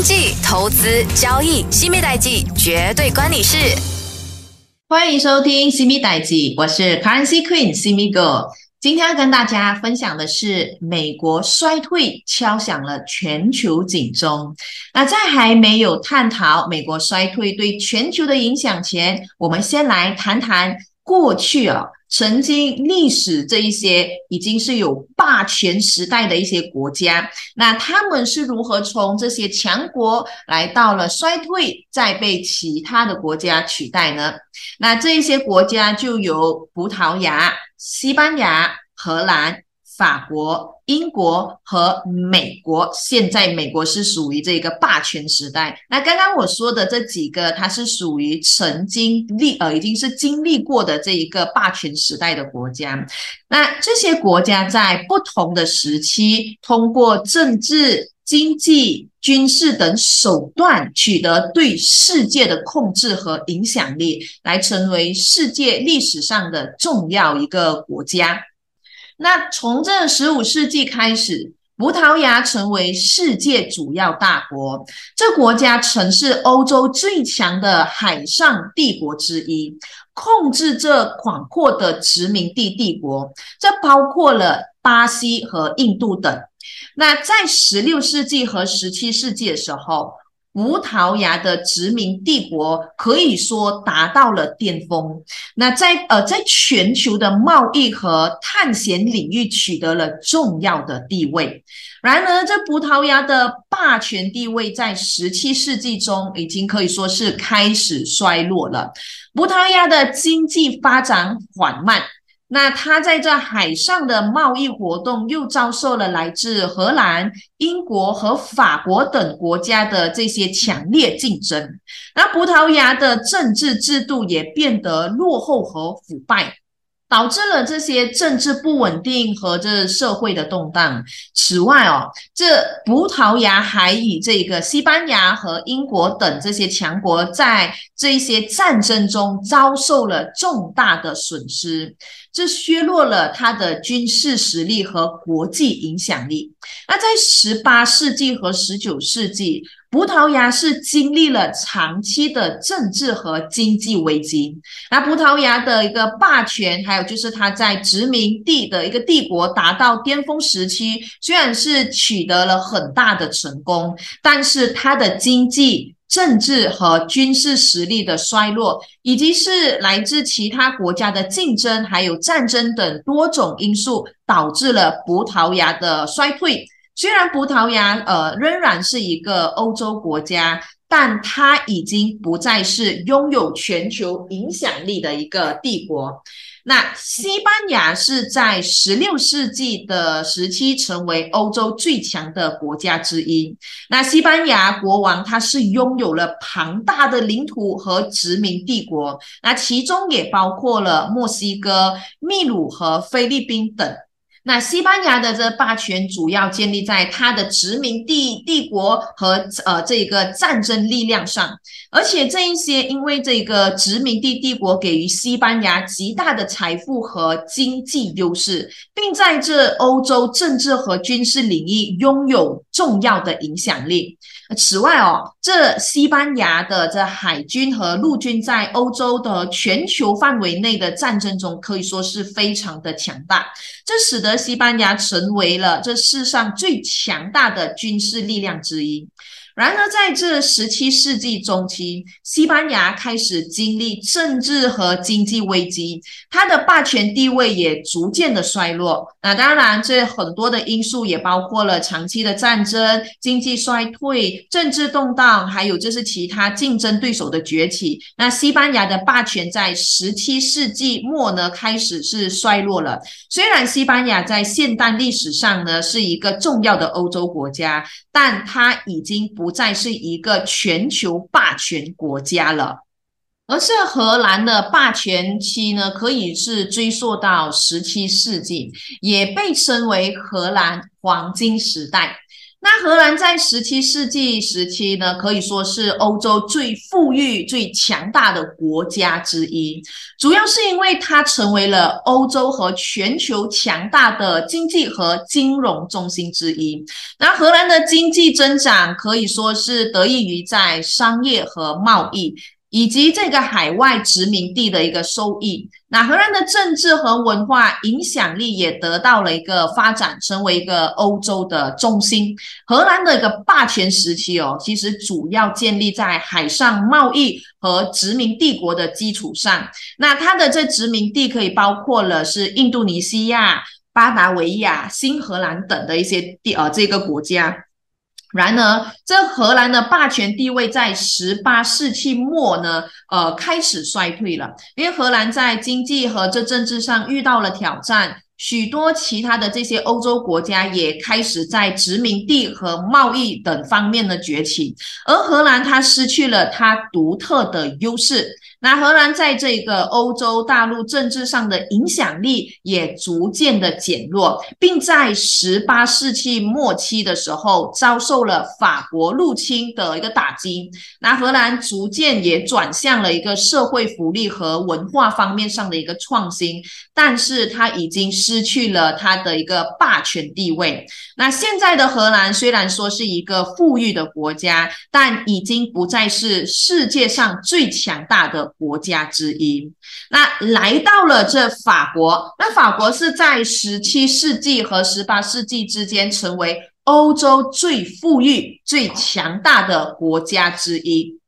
经济、投资、交易，西米代记绝对关你事。欢迎收听西米代记，我是 Currency Queen 西米 Girl。今天要跟大家分享的是，美国衰退敲响了全球警钟。那在还没有探讨美国衰退对全球的影响前，我们先来谈谈过去啊。曾经历史这一些已经是有霸权时代的一些国家，那他们是如何从这些强国来到了衰退，再被其他的国家取代呢？那这一些国家就有葡萄牙、西班牙、荷兰。法国、英国和美国，现在美国是属于这个霸权时代。那刚刚我说的这几个，它是属于曾经历呃，已经是经历过的这一个霸权时代的国家。那这些国家在不同的时期，通过政治、经济、军事等手段，取得对世界的控制和影响力，来成为世界历史上的重要一个国家。那从这十五世纪开始，葡萄牙成为世界主要大国。这国家曾是欧洲最强的海上帝国之一，控制这广阔的殖民地帝国，这包括了巴西和印度等。那在十六世纪和十七世纪的时候。葡萄牙的殖民帝国可以说达到了巅峰，那在呃在全球的贸易和探险领域取得了重要的地位。然而，这葡萄牙的霸权地位在十七世纪中已经可以说是开始衰落了。葡萄牙的经济发展缓慢。那他在这海上的贸易活动又遭受了来自荷兰、英国和法国等国家的这些强烈竞争。那葡萄牙的政治制度也变得落后和腐败。导致了这些政治不稳定和这社会的动荡。此外哦，这葡萄牙还以这个西班牙和英国等这些强国在这一些战争中遭受了重大的损失，这削弱了他的军事实力和国际影响力。那在十八世纪和十九世纪。葡萄牙是经历了长期的政治和经济危机，那葡萄牙的一个霸权，还有就是它在殖民地的一个帝国达到巅峰时期，虽然是取得了很大的成功，但是它的经济、政治和军事实力的衰落，以及是来自其他国家的竞争，还有战争等多种因素，导致了葡萄牙的衰退。虽然葡萄牙呃仍然是一个欧洲国家，但它已经不再是拥有全球影响力的一个帝国。那西班牙是在十六世纪的时期成为欧洲最强的国家之一。那西班牙国王他是拥有了庞大的领土和殖民帝国，那其中也包括了墨西哥、秘鲁和菲律宾等。那西班牙的这霸权主要建立在它的殖民地帝国和呃这个战争力量上，而且这一些因为这个殖民地帝国给予西班牙极大的财富和经济优势，并在这欧洲政治和军事领域拥有重要的影响力。此外哦，这西班牙的这海军和陆军在欧洲的全球范围内的战争中可以说是非常的强大，这使得西班牙成为了这世上最强大的军事力量之一。然而，在这十七世纪中期，西班牙开始经历政治和经济危机，它的霸权地位也逐渐的衰落。那当然，这很多的因素也包括了长期的战争、经济衰退、政治动荡，还有就是其他竞争对手的崛起。那西班牙的霸权在十七世纪末呢，开始是衰落了。虽然西班牙在现代历史上呢是一个重要的欧洲国家，但它已经不。再是一个全球霸权国家了，而是荷兰的霸权期呢，可以是追溯到十七世纪，也被称为荷兰黄金时代。那荷兰在十七世纪时期呢，可以说是欧洲最富裕、最强大的国家之一，主要是因为它成为了欧洲和全球强大的经济和金融中心之一。那荷兰的经济增长可以说是得益于在商业和贸易。以及这个海外殖民地的一个收益，那荷兰的政治和文化影响力也得到了一个发展，成为一个欧洲的中心。荷兰的一个霸权时期哦，其实主要建立在海上贸易和殖民帝国的基础上。那它的这殖民地可以包括了是印度尼西亚、巴达维亚、新荷兰等的一些地呃这个国家。然而，这荷兰的霸权地位在十八世纪末呢，呃，开始衰退了。因为荷兰在经济和这政治上遇到了挑战，许多其他的这些欧洲国家也开始在殖民地和贸易等方面的崛起，而荷兰它失去了它独特的优势。那荷兰在这个欧洲大陆政治上的影响力也逐渐的减弱，并在十八世纪末期的时候遭受了法国入侵的一个打击。那荷兰逐渐也转向了一个社会福利和文化方面上的一个创新，但是它已经失去了它的一个霸权地位。那现在的荷兰虽然说是一个富裕的国家，但已经不再是世界上最强大的。国家之一，那来到了这法国，那法国是在十七世纪和十八世纪之间成为欧洲最富裕、最强大的国家之一。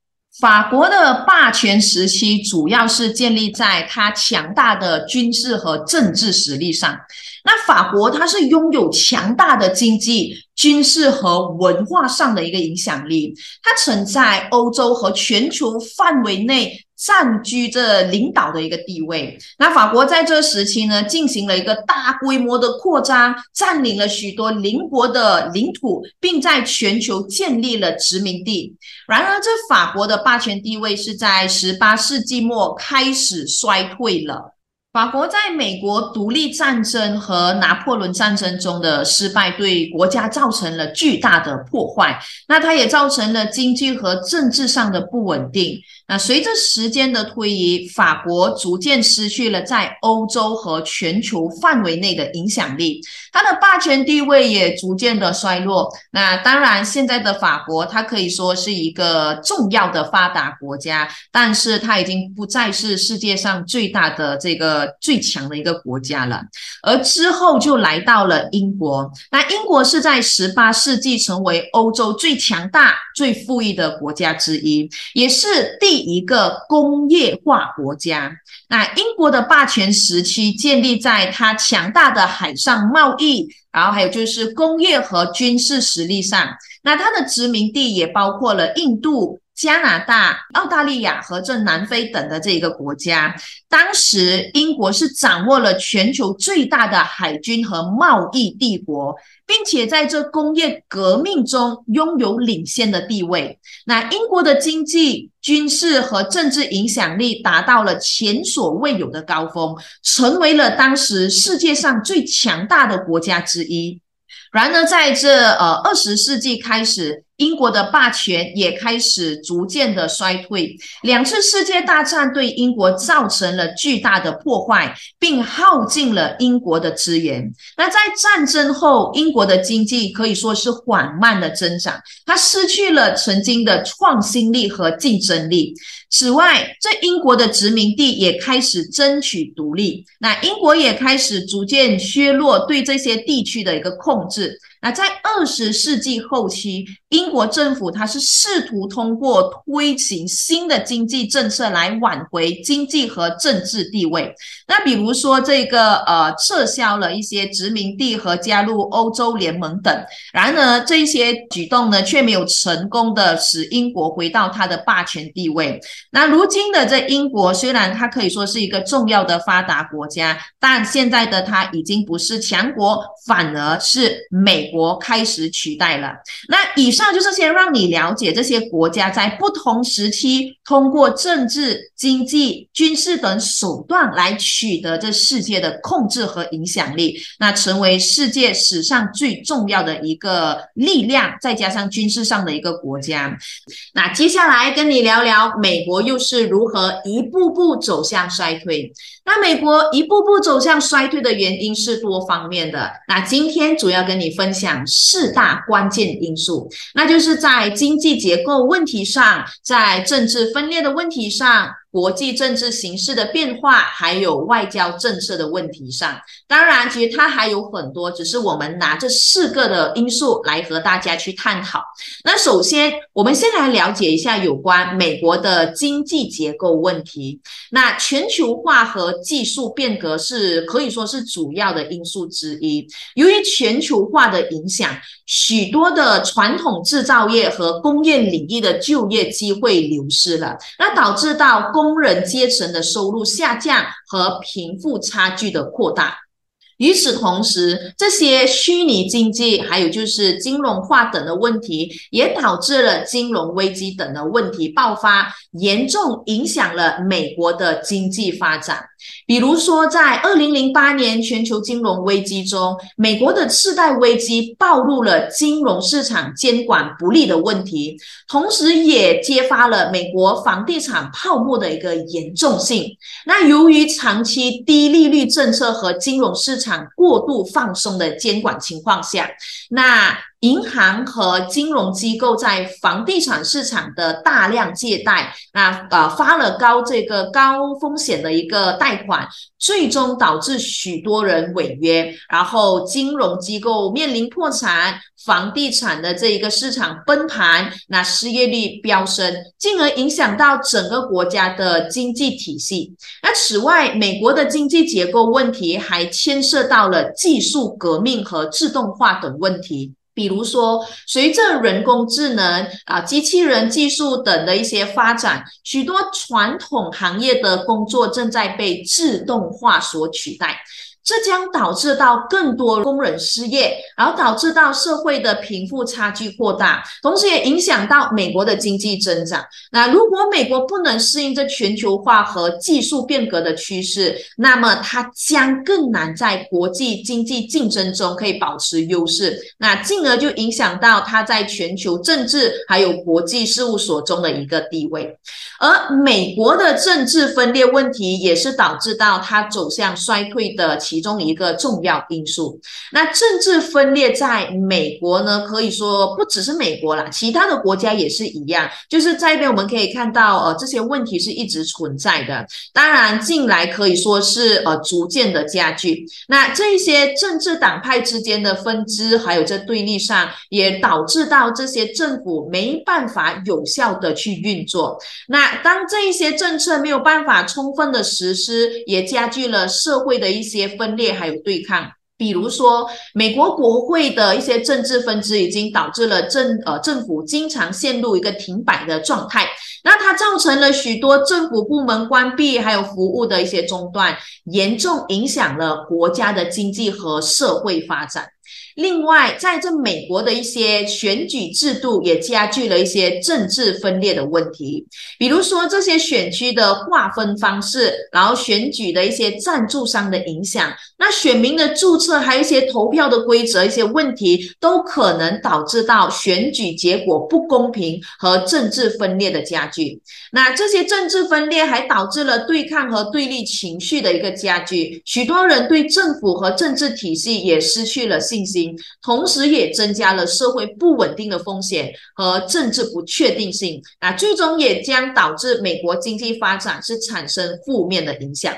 法国的霸权时期主要是建立在它强大的军事和政治实力上。那法国它是拥有强大的经济、军事和文化上的一个影响力，它曾在欧洲和全球范围内。占据着领导的一个地位。那法国在这时期呢，进行了一个大规模的扩张，占领了许多邻国的领土，并在全球建立了殖民地。然而，这法国的霸权地位是在十八世纪末开始衰退了。法国在美国独立战争和拿破仑战争中的失败，对国家造成了巨大的破坏。那它也造成了经济和政治上的不稳定。那随着时间的推移，法国逐渐失去了在欧洲和全球范围内的影响力，它的霸权地位也逐渐的衰落。那当然，现在的法国它可以说是一个重要的发达国家，但是它已经不再是世界上最大的这个最强的一个国家了。而之后就来到了英国，那英国是在十八世纪成为欧洲最强大、最富裕的国家之一，也是第。一个工业化国家，那英国的霸权时期建立在它强大的海上贸易，然后还有就是工业和军事实力上。那它的殖民地也包括了印度。加拿大、澳大利亚和这南非等的这一个国家，当时英国是掌握了全球最大的海军和贸易帝国，并且在这工业革命中拥有领先的地位。那英国的经济、军事和政治影响力达到了前所未有的高峰，成为了当时世界上最强大的国家之一。然而，在这呃二十世纪开始。英国的霸权也开始逐渐的衰退，两次世界大战对英国造成了巨大的破坏，并耗尽了英国的资源。那在战争后，英国的经济可以说是缓慢的增长，它失去了曾经的创新力和竞争力。此外，这英国的殖民地也开始争取独立，那英国也开始逐渐削弱对这些地区的一个控制。那在二十世纪后期，英国政府它是试图通过推行新的经济政策来挽回经济和政治地位。那比如说这个呃，撤销了一些殖民地和加入欧洲联盟等。然而这些举动呢，却没有成功的使英国回到它的霸权地位。那如今的这英国虽然它可以说是一个重要的发达国家，但现在的它已经不是强国，反而是美。国开始取代了。那以上。上就是先让你了解这些国家在不同时期通过政治、经济、军事等手段来取得这世界的控制和影响力，那成为世界史上最重要的一个力量，再加上军事上的一个国家。那接下来跟你聊聊美国又是如何一步步走向衰退。那美国一步步走向衰退的原因是多方面的。那今天主要跟你分享四大关键因素，那就是在经济结构问题上，在政治分裂的问题上。国际政治形势的变化，还有外交政策的问题上，当然，其实它还有很多，只是我们拿这四个的因素来和大家去探讨。那首先，我们先来了解一下有关美国的经济结构问题。那全球化和技术变革是可以说是主要的因素之一。由于全球化的影响，许多的传统制造业和工业领域的就业机会流失了，那导致到工工人阶层的收入下降和贫富差距的扩大。与此同时，这些虚拟经济还有就是金融化等的问题，也导致了金融危机等的问题爆发，严重影响了美国的经济发展。比如说，在二零零八年全球金融危机中，美国的次贷危机暴露了金融市场监管不力的问题，同时也揭发了美国房地产泡沫的一个严重性。那由于长期低利率政策和金融市场过度放松的监管情况下，那。银行和金融机构在房地产市场的大量借贷，那呃发了高这个高风险的一个贷款，最终导致许多人违约，然后金融机构面临破产，房地产的这一个市场崩盘，那失业率飙升，进而影响到整个国家的经济体系。那此外，美国的经济结构问题还牵涉到了技术革命和自动化等问题。比如说，随着人工智能啊、机器人技术等的一些发展，许多传统行业的工作正在被自动化所取代。这将导致到更多工人失业，然后导致到社会的贫富差距扩大，同时也影响到美国的经济增长。那如果美国不能适应这全球化和技术变革的趋势，那么它将更难在国际经济竞争中可以保持优势。那进而就影响到它在全球政治还有国际事务所中的一个地位。而美国的政治分裂问题也是导致到它走向衰退的。其中一个重要因素，那政治分裂在美国呢，可以说不只是美国啦，其他的国家也是一样。就是在这边我们可以看到，呃，这些问题是一直存在的。当然，近来可以说是呃逐渐的加剧。那这些政治党派之间的分支，还有这对立上，也导致到这些政府没办法有效的去运作。那当这一些政策没有办法充分的实施，也加剧了社会的一些。分裂还有对抗，比如说美国国会的一些政治分支，已经导致了政呃政府经常陷入一个停摆的状态，那它造成了许多政府部门关闭，还有服务的一些中断，严重影响了国家的经济和社会发展。另外，在这美国的一些选举制度也加剧了一些政治分裂的问题，比如说这些选区的划分方式，然后选举的一些赞助商的影响，那选民的注册，还有一些投票的规则一些问题，都可能导致到选举结果不公平和政治分裂的加剧。那这些政治分裂还导致了对抗和对立情绪的一个加剧，许多人对政府和政治体系也失去了信心。同时，也增加了社会不稳定的风险和政治不确定性啊，最终也将导致美国经济发展是产生负面的影响。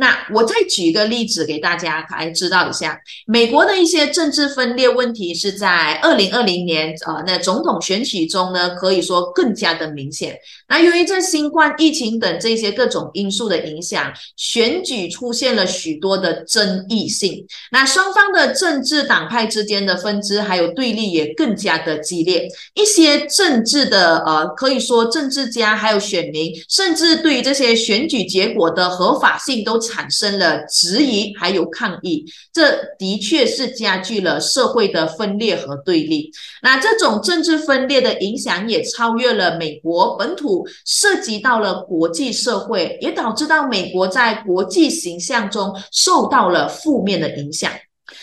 那我再举一个例子给大家来知道一下，美国的一些政治分裂问题是在二零二零年呃那总统选举中呢，可以说更加的明显。那由于这新冠疫情等这些各种因素的影响，选举出现了许多的争议性。那双方的政治党派之间的分支还有对立也更加的激烈。一些政治的呃可以说政治家还有选民，甚至对于这些选举结果的合法性都。产生了质疑，还有抗议，这的确是加剧了社会的分裂和对立。那这种政治分裂的影响也超越了美国本土，涉及到了国际社会，也导致到美国在国际形象中受到了负面的影响。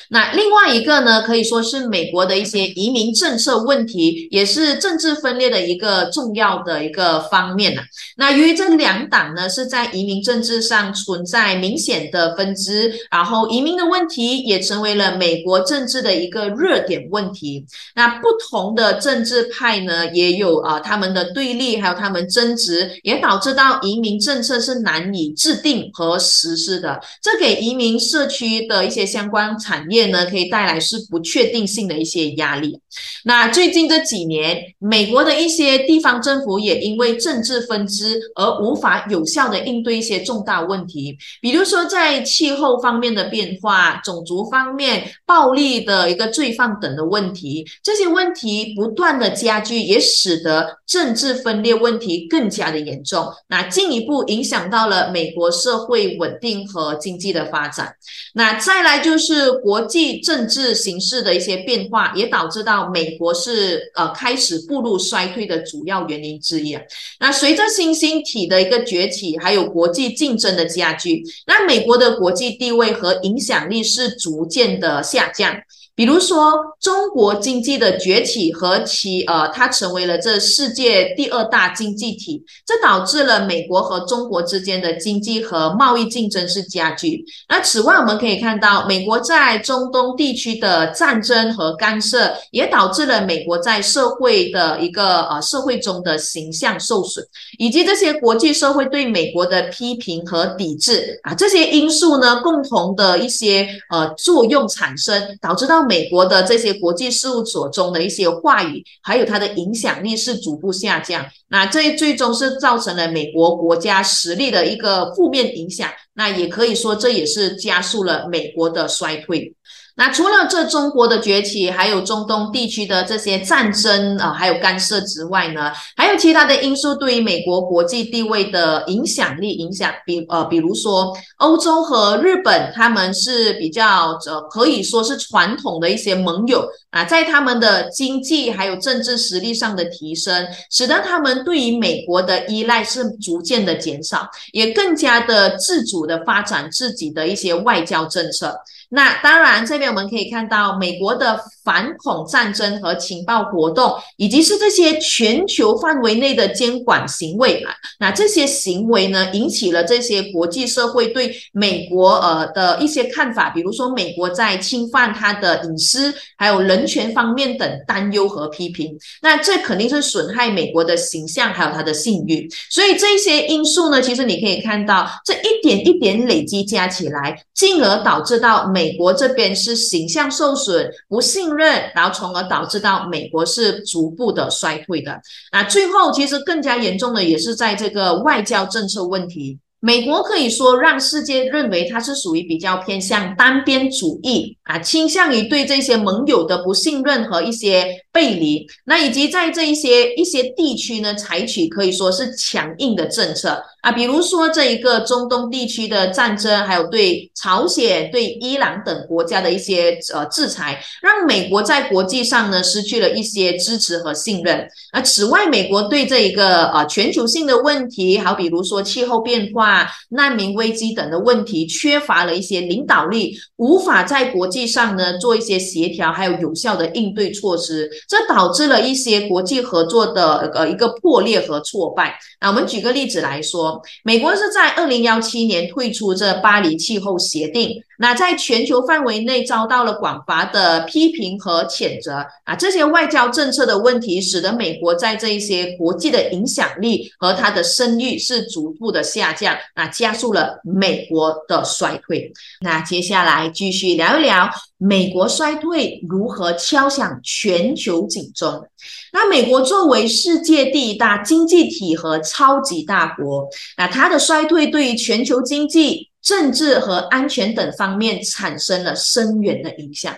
那另外一个呢，可以说是美国的一些移民政策问题，也是政治分裂的一个重要的一个方面呢。那由于这两党呢是在移民政治上存在明显的分支，然后移民的问题也成为了美国政治的一个热点问题。那不同的政治派呢，也有啊他们的对立，还有他们争执，也导致到移民政策是难以制定和实施的。这给移民社区的一些相关产产。业呢可以带来是不确定性的一些压力。那最近这几年，美国的一些地方政府也因为政治分支而无法有效的应对一些重大问题，比如说在气候方面的变化、种族方面、暴力的一个罪犯等的问题，这些问题不断的加剧，也使得政治分裂问题更加的严重。那进一步影响到了美国社会稳定和经济的发展。那再来就是国。际政治形势的一些变化，也导致到美国是呃开始步入衰退的主要原因之一。那随着新兴体的一个崛起，还有国际竞争的加剧，那美国的国际地位和影响力是逐渐的下降。比如说，中国经济的崛起和其呃，它成为了这世界第二大经济体，这导致了美国和中国之间的经济和贸易竞争是加剧。那此外，我们可以看到，美国在中东地区的战争和干涉，也导致了美国在社会的一个呃社会中的形象受损，以及这些国际社会对美国的批评和抵制啊，这些因素呢，共同的一些呃作用产生，导致到。美国的这些国际事务所中的一些话语，还有它的影响力是逐步下降，那这最终是造成了美国国家实力的一个负面影响，那也可以说这也是加速了美国的衰退。那除了这中国的崛起，还有中东地区的这些战争啊，还有干涉之外呢，还有其他的因素对于美国国际地位的影响力影响，比呃，比如说欧洲和日本，他们是比较呃，可以说是传统的一些盟友啊，在他们的经济还有政治实力上的提升，使得他们对于美国的依赖是逐渐的减少，也更加的自主的发展自己的一些外交政策。那当然，这边我们可以看到美国的反恐战争和情报活动，以及是这些全球范围内的监管行为啊。那这些行为呢，引起了这些国际社会对美国呃的一些看法，比如说美国在侵犯他的隐私，还有人权方面等担忧和批评。那这肯定是损害美国的形象，还有他的信誉。所以这些因素呢，其实你可以看到，这一点一点累积加起来，进而导致到美。国这边是形象受损、不信任，然后从而导致到美国是逐步的衰退的。那最后其实更加严重的也是在这个外交政策问题。美国可以说让世界认为它是属于比较偏向单边主义啊，倾向于对这些盟友的不信任和一些背离，那以及在这一些一些地区呢，采取可以说是强硬的政策啊，比如说这一个中东地区的战争，还有对朝鲜、对伊朗等国家的一些呃制裁，让美国在国际上呢失去了一些支持和信任。啊此外，美国对这一个呃全球性的问题，好比如说气候变化。难民危机等的问题，缺乏了一些领导力，无法在国际上呢做一些协调，还有有效的应对措施，这导致了一些国际合作的呃一个破裂和挫败。那我们举个例子来说，美国是在二零幺七年退出这巴黎气候协定。那在全球范围内遭到了广泛的批评和谴责啊，这些外交政策的问题，使得美国在这一些国际的影响力和它的声誉是逐步的下降，那加速了美国的衰退。那接下来继续聊一聊美国衰退如何敲响全球警钟。那美国作为世界第一大经济体和超级大国，那它的衰退对于全球经济。政治和安全等方面产生了深远的影响。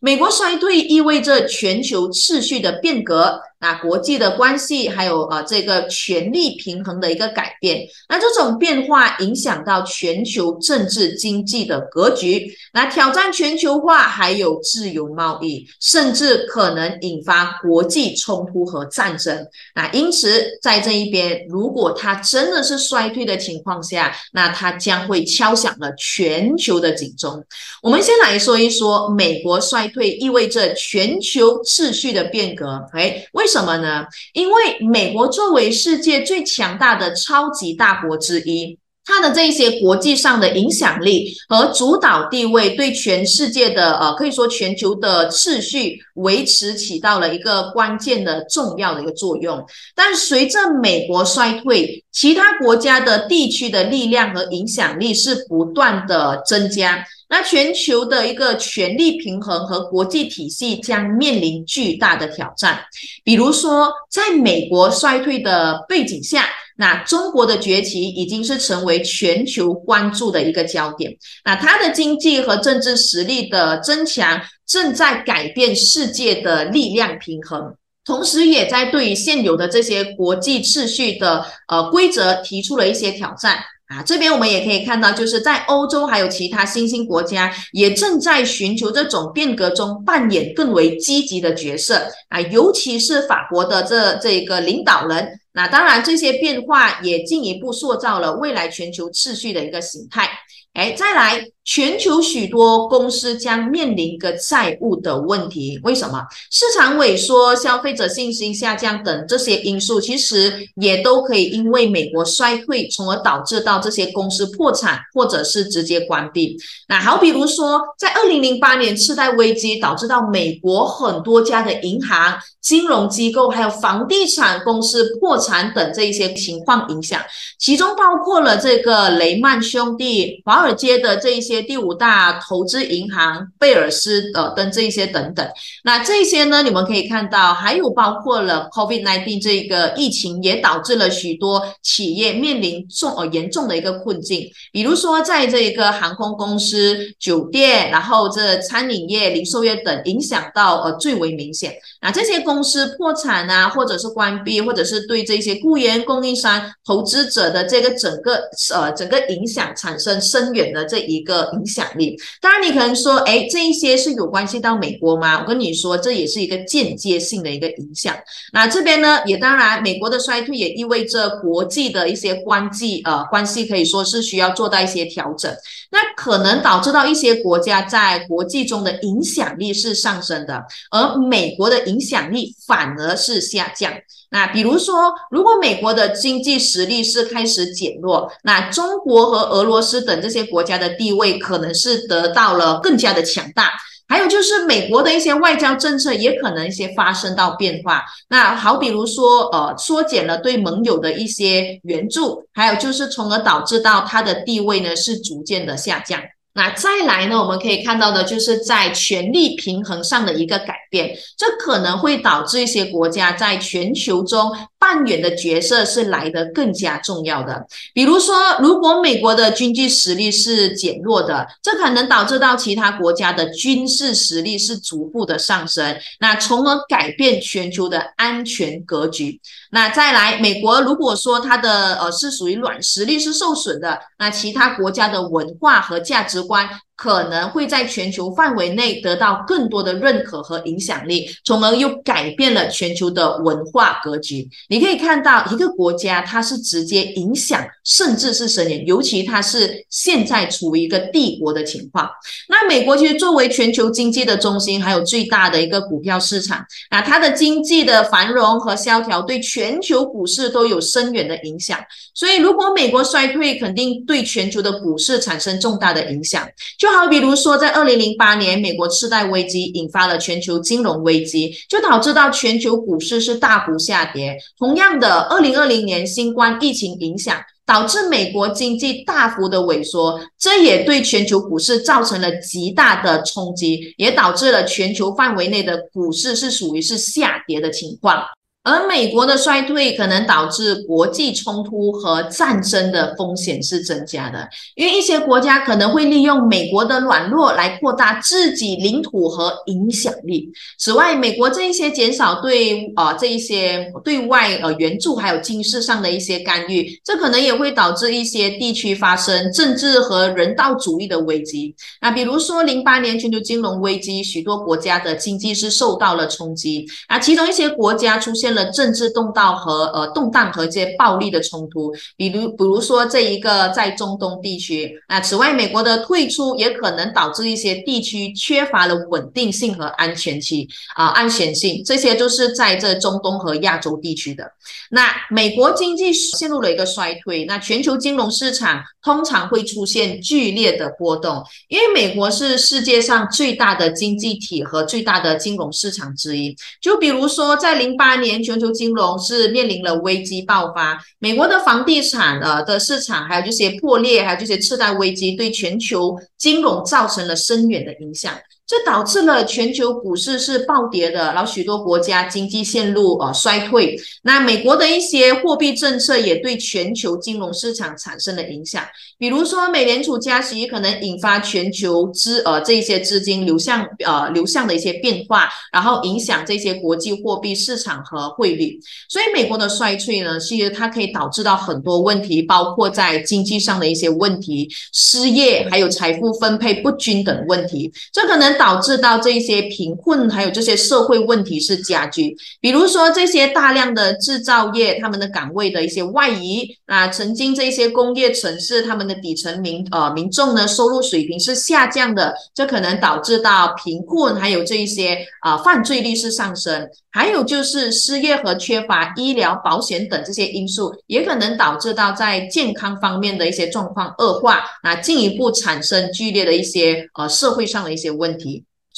美国衰退意味着全球秩序的变革，那国际的关系，还有呃这个权力平衡的一个改变，那这种变化影响到全球政治经济的格局，那挑战全球化，还有自由贸易，甚至可能引发国际冲突和战争。那因此，在这一边，如果它真的是衰退的情况下，那它将会敲响了全球的警钟。我们先来说一说，美国衰退意味着全球秩序的变革。哎，为什么呢？因为美国作为世界最强大的超级大国之一。它的这些国际上的影响力和主导地位，对全世界的呃，可以说全球的秩序维持起到了一个关键的重要的一个作用。但随着美国衰退，其他国家的地区的力量和影响力是不断的增加，那全球的一个权力平衡和国际体系将面临巨大的挑战。比如说，在美国衰退的背景下。那中国的崛起已经是成为全球关注的一个焦点。那它的经济和政治实力的增强，正在改变世界的力量平衡，同时也在对现有的这些国际秩序的呃规则提出了一些挑战。啊，这边我们也可以看到，就是在欧洲还有其他新兴国家，也正在寻求这种变革中扮演更为积极的角色啊，尤其是法国的这这个领导人。那当然，这些变化也进一步塑造了未来全球秩序的一个形态。哎，再来。全球许多公司将面临一个债务的问题，为什么？市场萎缩、消费者信心下降等这些因素，其实也都可以因为美国衰退，从而导致到这些公司破产或者是直接关闭。那好，比如说在二零零八年次贷危机，导致到美国很多家的银行、金融机构还有房地产公司破产等这一些情况影响，其中包括了这个雷曼兄弟、华尔街的这一些。第五大投资银行贝尔斯呃等这一些等等，那这些呢，你们可以看到，还有包括了 COVID-19 这个疫情，也导致了许多企业面临重呃严重的一个困境。比如说，在这个航空公司、酒店，然后这餐饮业、零售业等，影响到呃最为明显。那这些公司破产啊，或者是关闭，或者是对这些雇员、供应商、投资者的这个整个呃整个影响产生深远的这一个影响力。当然，你可能说，哎，这一些是有关系到美国吗？我跟你说，这也是一个间接性的一个影响。那这边呢，也当然，美国的衰退也意味着国际的一些关系呃关系可以说是需要做到一些调整。那可能导致到一些国家在国际中的影响力是上升的，而美国的影响力反而是下降。那比如说，如果美国的经济实力是开始减弱，那中国和俄罗斯等这些国家的地位可能是得到了更加的强大。还有就是美国的一些外交政策也可能一些发生到变化。那好，比如说呃，缩减了对盟友的一些援助，还有就是从而导致到它的地位呢是逐渐的下降。那再来呢？我们可以看到的就是在权力平衡上的一个改变，这可能会导致一些国家在全球中扮演的角色是来得更加重要的。比如说，如果美国的经济实力是减弱的，这可能导致到其他国家的军事实力是逐步的上升，那从而改变全球的安全格局。那再来，美国如果说它的呃是属于软实力是受损的，那其他国家的文化和价值观。可能会在全球范围内得到更多的认可和影响力，从而又改变了全球的文化格局。你可以看到，一个国家它是直接影响，甚至是深远，尤其它是现在处于一个帝国的情况。那美国其实作为全球经济的中心，还有最大的一个股票市场，啊，它的经济的繁荣和萧条对全球股市都有深远的影响。所以，如果美国衰退，肯定对全球的股市产生重大的影响。就就好比如说，在二零零八年，美国次贷危机引发了全球金融危机，就导致到全球股市是大幅下跌。同样的，二零二零年新冠疫情影响，导致美国经济大幅的萎缩，这也对全球股市造成了极大的冲击，也导致了全球范围内的股市是属于是下跌的情况。而美国的衰退可能导致国际冲突和战争的风险是增加的，因为一些国家可能会利用美国的软弱来扩大自己领土和影响力。此外，美国这一些减少对啊这一些对外呃援助还有军事上的一些干预，这可能也会导致一些地区发生政治和人道主义的危机。那比如说零八年全球金融危机，许多国家的经济是受到了冲击啊，其中一些国家出现了。政治动荡和呃动荡和这些暴力的冲突，比如比如说这一个在中东地区啊，此外美国的退出也可能导致一些地区缺乏了稳定性和安全期啊安全性，这些都是在这中东和亚洲地区的。那美国经济陷入了一个衰退，那全球金融市场通常会出现剧烈的波动，因为美国是世界上最大的经济体和最大的金融市场之一。就比如说在零八年。全球金融是面临了危机爆发，美国的房地产呃的市场，还有这些破裂，还有这些次贷危机，对全球金融造成了深远的影响。这导致了全球股市是暴跌的，然后许多国家经济陷入呃衰退。那美国的一些货币政策也对全球金融市场产生了影响，比如说美联储加息可能引发全球资呃这些资金流向呃流向的一些变化，然后影响这些国际货币市场和汇率。所以美国的衰退呢，其实它可以导致到很多问题，包括在经济上的一些问题、失业，还有财富分配不均等问题。这可能。导致到这些贫困，还有这些社会问题是加剧。比如说这些大量的制造业，他们的岗位的一些外移啊，曾经这些工业城市，他们的底层民呃民众呢收入水平是下降的，这可能导致到贫困，还有这一些啊犯罪率是上升。还有就是失业和缺乏医疗保险等这些因素，也可能导致到在健康方面的一些状况恶化，那进一步产生剧烈的一些呃社会上的一些问题。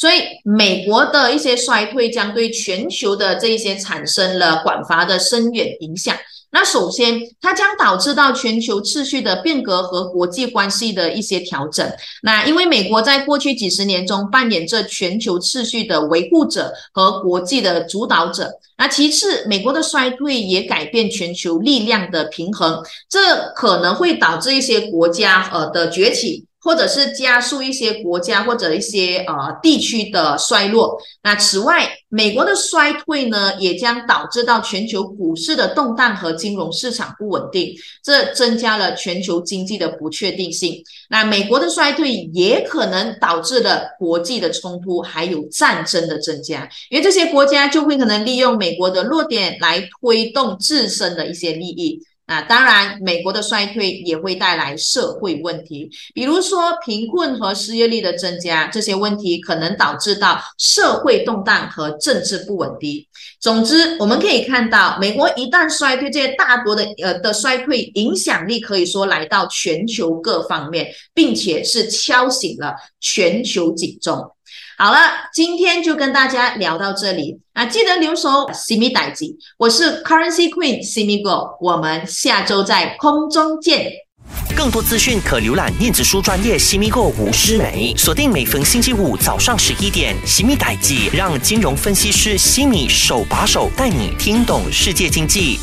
所以，美国的一些衰退将对全球的这一些产生了广泛的深远影响。那首先，它将导致到全球秩序的变革和国际关系的一些调整。那因为美国在过去几十年中扮演着全球秩序的维护者和国际的主导者。那其次，美国的衰退也改变全球力量的平衡，这可能会导致一些国家呃的崛起。或者是加速一些国家或者一些呃地区的衰落。那此外，美国的衰退呢，也将导致到全球股市的动荡和金融市场不稳定，这增加了全球经济的不确定性。那美国的衰退也可能导致了国际的冲突还有战争的增加，因为这些国家就会可能利用美国的弱点来推动自身的一些利益。啊当然，美国的衰退也会带来社会问题，比如说贫困和失业率的增加，这些问题可能导致到社会动荡和政治不稳定。总之，我们可以看到，美国一旦衰退，这些大国的呃的衰退影响力可以说来到全球各方面，并且是敲醒了全球警钟。好了，今天就跟大家聊到这里啊！记得留守 Simi 代记，我是 Currency Queen Simi Go，我们下周在空中见。更多资讯可浏览电子书专业 Simi Go 吴诗梅，锁定每逢星期五早上十一点 Simi 代记，让金融分析师 Simi 手把手带你听懂世界经济。